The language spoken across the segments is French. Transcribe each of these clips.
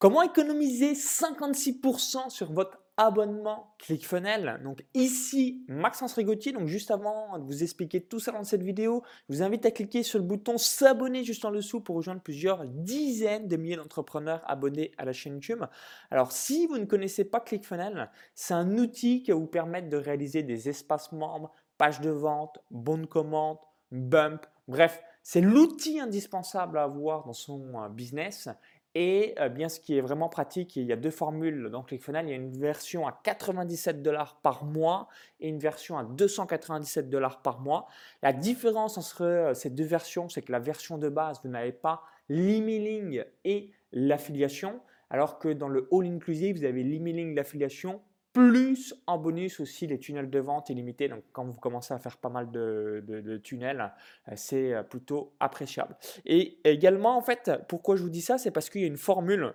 Comment économiser 56% sur votre abonnement ClickFunnels? Donc ici, Maxence Rigotier. Donc juste avant de vous expliquer tout ça dans cette vidéo, je vous invite à cliquer sur le bouton s'abonner juste en dessous pour rejoindre plusieurs dizaines de milliers d'entrepreneurs abonnés à la chaîne YouTube. Alors si vous ne connaissez pas ClickFunnels, c'est un outil qui va vous permettre de réaliser des espaces membres, pages de vente, bons de commande, bump, bref, c'est l'outil indispensable à avoir dans son euh, business et euh, bien, ce qui est vraiment pratique, il y a deux formules dans ClickFunnels. Il y a une version à 97 dollars par mois et une version à 297 dollars par mois. La différence entre euh, ces deux versions, c'est que la version de base, vous n'avez pas l'emailing et l'affiliation, alors que dans le All Inclusive, vous avez l'emailing, l'affiliation plus en bonus aussi les tunnels de vente illimités. Donc quand vous commencez à faire pas mal de, tunnels, euh, c'est euh, plutôt appréciable. Et également en fait, pourquoi je vous dis ça, c'est parce qu'il y a une formule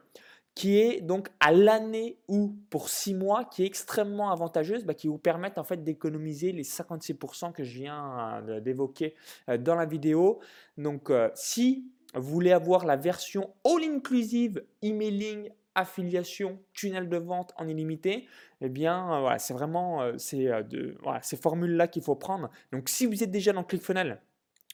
qui est donc à l'année ou pour six mois, qui est extrêmement avantageuse, bah, qui vous permettent en fait d'économiser les 56% que je viens euh, d'évoquer dans la vidéo. Donc si vous voulez avoir la version all-inclusive emailing affiliation, tunnel de vente en illimité, eh bien, euh, voilà, c'est vraiment euh, ces, euh, ces formules-là qu'il faut prendre. Donc, si vous êtes déjà dans ClickFunnels,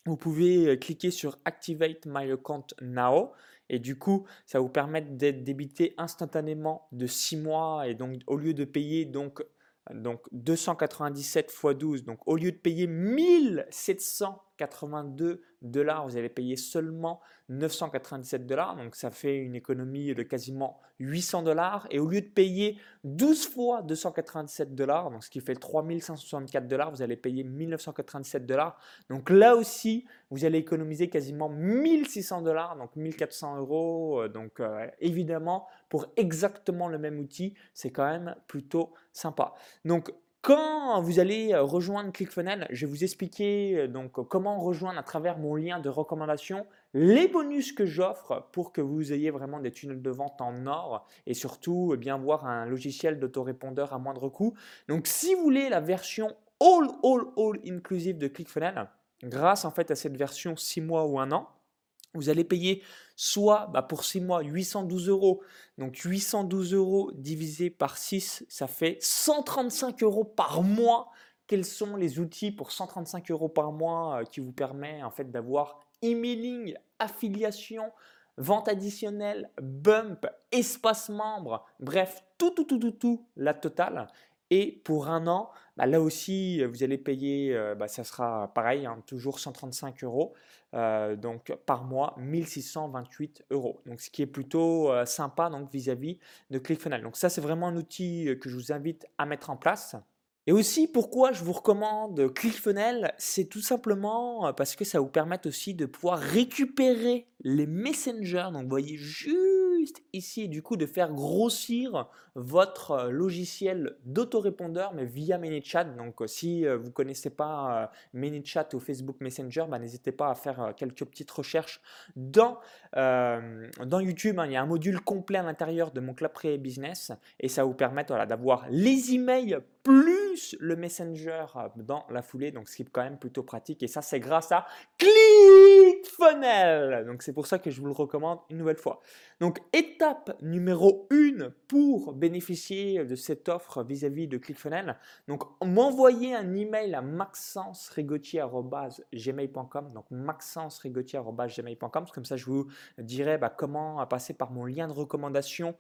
vous pouvez cliquer sur Activate My Account Now et du coup, ça vous permettre d'être débité instantanément de 6 mois et donc au lieu de payer donc donc 297 x 12, donc au lieu de payer 1782 dollars, vous allez payer seulement 997 dollars, donc ça fait une économie de quasiment 800 dollars. Et au lieu de payer 12 fois 297 dollars, donc ce qui fait 3564 dollars, vous allez payer 1997 dollars. Donc là aussi, vous allez économiser quasiment 1600 dollars, donc 1400 euros. Donc euh, évidemment, pour exactement le même outil, c'est quand même plutôt sympa. Donc, quand vous allez euh, rejoindre ClickFunnels, je vais vous expliquer euh, donc comment rejoindre à travers mon lien de recommandation les bonus que j'offre pour que vous ayez vraiment des tunnels de vente en or et surtout bien voir un logiciel d'autorépondeur à moindre coût. Donc si vous voulez la version all all all inclusive de ClickFunnels, grâce en fait à cette version 6 mois ou 1 an, vous allez payer soit bah, pour 6 mois 812 euros. Donc 812 euros divisé par 6, ça fait 135 euros par mois. Quels sont les outils pour 135 euros par mois euh, qui vous permet en fait d'avoir emailing, affiliation, vente additionnelle, bump, espace membre, bref, tout, tout, tout, tout, tout, la totale. Et pour un an, bah, là aussi, vous allez payer, euh, bah, ça sera pareil, hein, toujours 135 euros, euh, donc par mois, 1628 euros. Donc ce qui est plutôt euh, sympa donc vis-à-vis de ClickFunnels. Donc ça, c'est vraiment un outil que je vous invite à mettre en place. Et aussi, pourquoi je vous recommande ClickFunnels, c'est tout simplement parce que ça vous permet aussi de pouvoir récupérer les messengers. Donc vous voyez juste ici du coup de faire grossir votre euh, logiciel d'autorépondeur mais via ManyChat. Donc euh, si euh, vous ne connaissez pas ManyChat ou Facebook Messenger, bah, n'hésitez pas à faire quelques petites recherches dans, dans YouTube. Hein. il y a un module complet à l'intérieur de mon Club Pré Business et ça vous permet voilà, d'avoir les emails plus le Messenger dans la foulée. Donc ce qui est quand même plutôt pratique et ça c'est grâce à ClickFunnels. Donc c'est pour ça que je vous le recommande une nouvelle fois. Donc étape numéro 1 pour bénéficier de cette offre vis-à-vis de ClickFunnels. Donc m'envoyer un email à maxence-rigotier.gmail.com donc maxence-rigotier.gmail.com comme ça je vous dirai bah, comment passer par mon lien de recommandation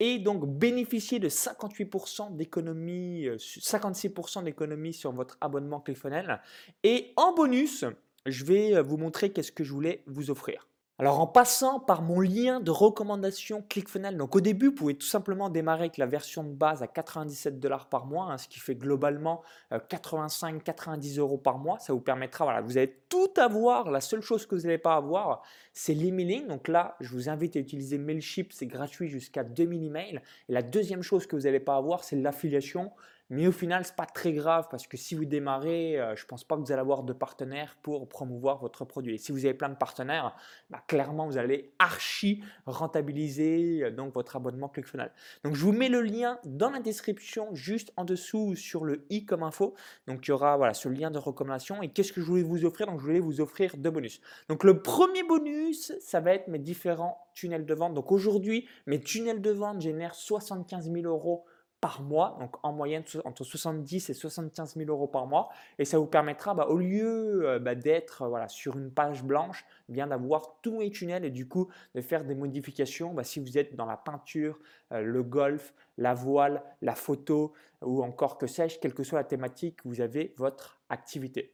et donc bénéficier de 58% d'économie, 56% euh, d'économie sur votre abonnement ClickFunnels. Et en bonus, je vais vous montrer qu'est-ce que je voulais vous offrir. Alors en passant par mon lien de recommandation ClickFunnels, donc au début vous pouvez tout simplement démarrer avec la version de base à 97 dollars par mois, hein, ce qui fait globalement 85-90 euh, euros par mois. Ça vous permettra, voilà, vous allez tout avoir. La seule chose que vous n'allez pas avoir, c'est l'emailing. Donc là, je vous invite à utiliser Mailchimp, c'est gratuit jusqu'à 2000 emails. Et la deuxième chose que vous n'allez pas avoir, c'est l'affiliation. Mais au final, ce n'est pas très grave parce que si vous démarrez, euh, je ne pense pas que vous allez avoir de partenaires pour promouvoir votre produit. Et si vous avez plein de partenaires, bah, clairement, vous allez archi rentabiliser euh, donc votre abonnement ClickFunnels. Donc, je vous mets le lien dans la description, juste en dessous sur le i comme info. Donc, il y aura voilà, ce lien de recommandation. Et qu'est-ce que je voulais vous offrir? Donc, je voulais vous offrir deux bonus. Donc, le premier bonus, ça va être mes différents tunnels de vente. Donc, aujourd'hui, mes tunnels de vente génèrent 75 000 euros par mois, donc en moyenne entre 70 et 75 000 euros par mois. Et ça vous permettra, bah, au lieu euh, bah, d'être euh, voilà, sur une page blanche, bien d'avoir tous les tunnels et du coup de faire des modifications. Bah, si vous êtes dans la peinture, euh, le golf, la voile, la photo ou encore que sais-je, quelle que soit la thématique, vous avez votre activité.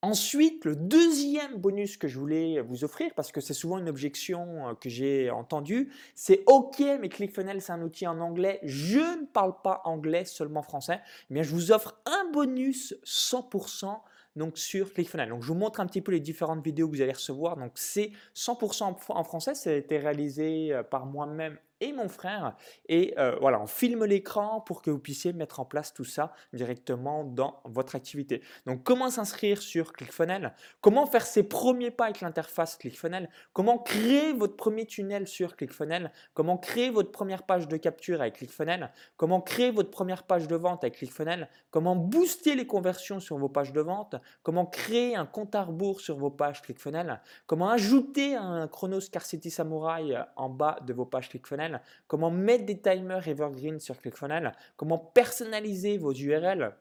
Ensuite, le deuxième bonus que je voulais vous offrir, parce que c'est souvent une objection euh, que j'ai entendue, c'est OK, mais ClickFunnels, c'est un outil en anglais. Je ne parle pas anglais, seulement français. Eh bien, je vous offre un bonus 100% donc sur ClickFunnels. Donc, je vous montre un petit peu les différentes vidéos que vous allez recevoir. Donc, c'est 100% en français. Ça a été réalisé euh, par moi-même et mon frère. Et euh, voilà, on filme l'écran pour que vous puissiez mettre en place tout ça directement dans votre activité. Donc, comment s'inscrire sur ClickFunnels? Comment faire ses premiers pas avec l'interface ClickFunnels? Comment créer votre premier tunnel sur ClickFunnels? Comment créer votre première page de capture avec ClickFunnels? Comment créer votre première page de vente avec ClickFunnels? Comment booster les conversions sur vos pages de vente? Comment créer un compte à rebours sur vos pages ClickFunnels? Comment ajouter un chrono scarcity samurai en bas de vos pages ClickFunnels? Comment mettre des timers evergreen sur ClickFunnels, comment personnaliser vos URL,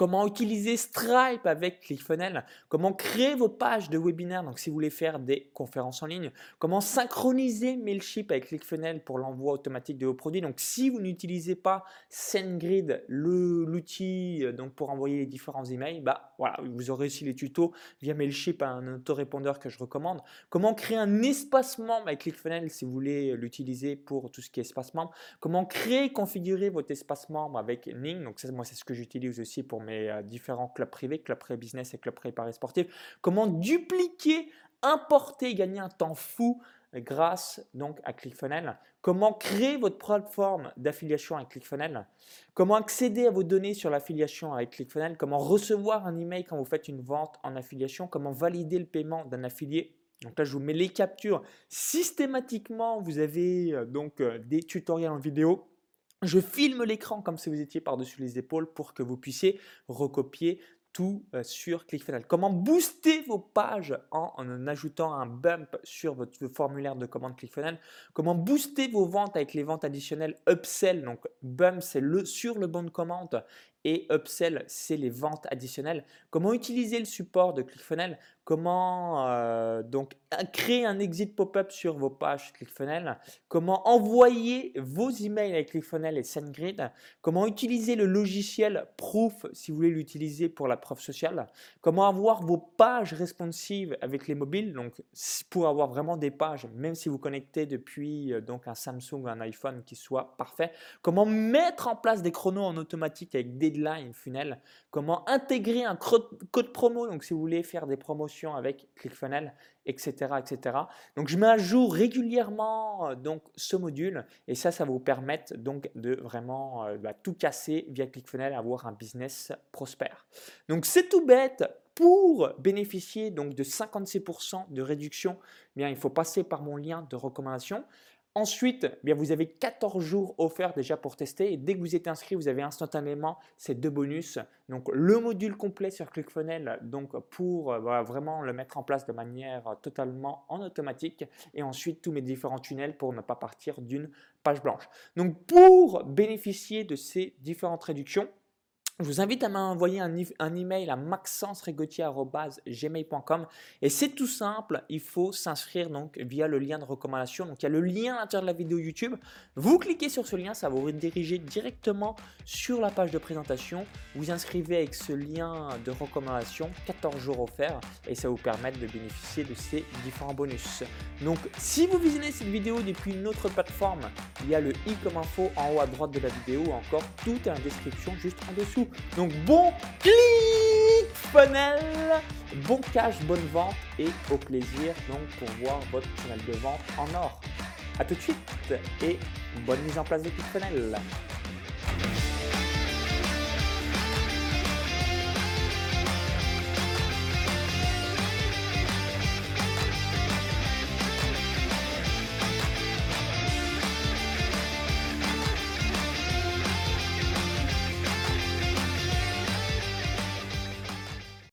comment utiliser Stripe avec ClickFunnels, comment créer vos pages de webinaire, donc si vous voulez faire des conférences en ligne, comment synchroniser Mailchimp avec ClickFunnels pour l'envoi automatique de vos produits. Donc si vous n'utilisez pas SendGrid, l'outil euh, donc pour envoyer les différents emails, bah voilà, vous aurez aussi les tutos via Mailchimp, un autorépondeur que je recommande. Comment créer un espace membre avec ClickFunnels si vous voulez l'utiliser pour tout ce qui est espace membre. Comment créer, configurer votre espace membre avec Ning. Donc moi c'est ce que j'utilise aussi pour euh, différents clubs privés, club pré business et club pré paris sportif. Comment dupliquer, importer, gagner un temps fou grâce donc à ClickFunnels? Comment créer votre plateforme d'affiliation avec ClickFunnels? Comment accéder à vos données sur l'affiliation avec ClickFunnels? Comment recevoir un email quand vous faites une vente en affiliation? Comment valider le paiement d'un affilié? Donc là, je vous mets les captures systématiquement. Vous avez euh, donc euh, des tutoriels en vidéo je filme l'écran comme si vous étiez par-dessus les épaules pour que vous puissiez recopier tout euh, sur ClickFunnels. Comment booster vos pages en, en, ajoutant un bump sur votre formulaire de commande ClickFunnels? Comment booster vos ventes avec les ventes additionnelles upsell? Donc bump c'est le sur le bon de commande et upsell c'est les ventes additionnelles. Comment utiliser le support de ClickFunnels? Comment euh, donc créer un exit pop-up sur vos pages ClickFunnels, comment envoyer vos emails avec ClickFunnels et SendGrid, comment utiliser le logiciel Proof si vous voulez l'utiliser pour la preuve sociale, comment avoir vos pages responsives avec les mobiles, donc pour avoir vraiment des pages, même si vous connectez depuis euh, donc un Samsung ou un iPhone qui soit parfait, comment mettre en place des chronos en automatique avec Deadline Funnel, comment intégrer un code promo, donc si vous voulez faire des promotions avec ClickFunnels, etc., etc. Donc, je mets à jour régulièrement euh, donc, ce module et ça, ça vous permettre donc de vraiment euh, bah, tout casser via ClickFunnels, avoir un business prospère. Donc, c'est tout bête. Pour bénéficier donc de 56% de réduction, eh bien, il faut passer par mon lien de recommandation. Ensuite, eh bien vous avez 14 jours offerts déjà pour tester dès que vous êtes inscrit, vous avez instantanément ces deux bonus. Donc le module complet sur ClickFunnels donc pour euh, vraiment le mettre en place de manière totalement en automatique et ensuite tous mes différents tunnels pour ne pas partir d'une page blanche. Donc pour bénéficier de ces différentes réductions, je vous invite à m'envoyer un, email à maxence.regautier.gmail.com et c'est tout simple, il faut s'inscrire donc via le lien de recommandation. Donc il y a le lien à l'intérieur de la vidéo YouTube. Vous cliquez sur ce lien, ça vous rediriger directement sur la page de présentation. Vous inscrivez avec ce lien de recommandation, 14 jours offerts et ça vous permet de bénéficier de ces différents bonus. Donc si vous visionnez cette vidéo depuis une autre plateforme, il y a le i comme info en haut à droite de la vidéo encore tout est en description juste en dessous. Donc bon clic funnel, bon cash, bonne vente et au plaisir donc pour voir votre tunnel de vente en or. A tout de suite et bonne mise en place de funnel.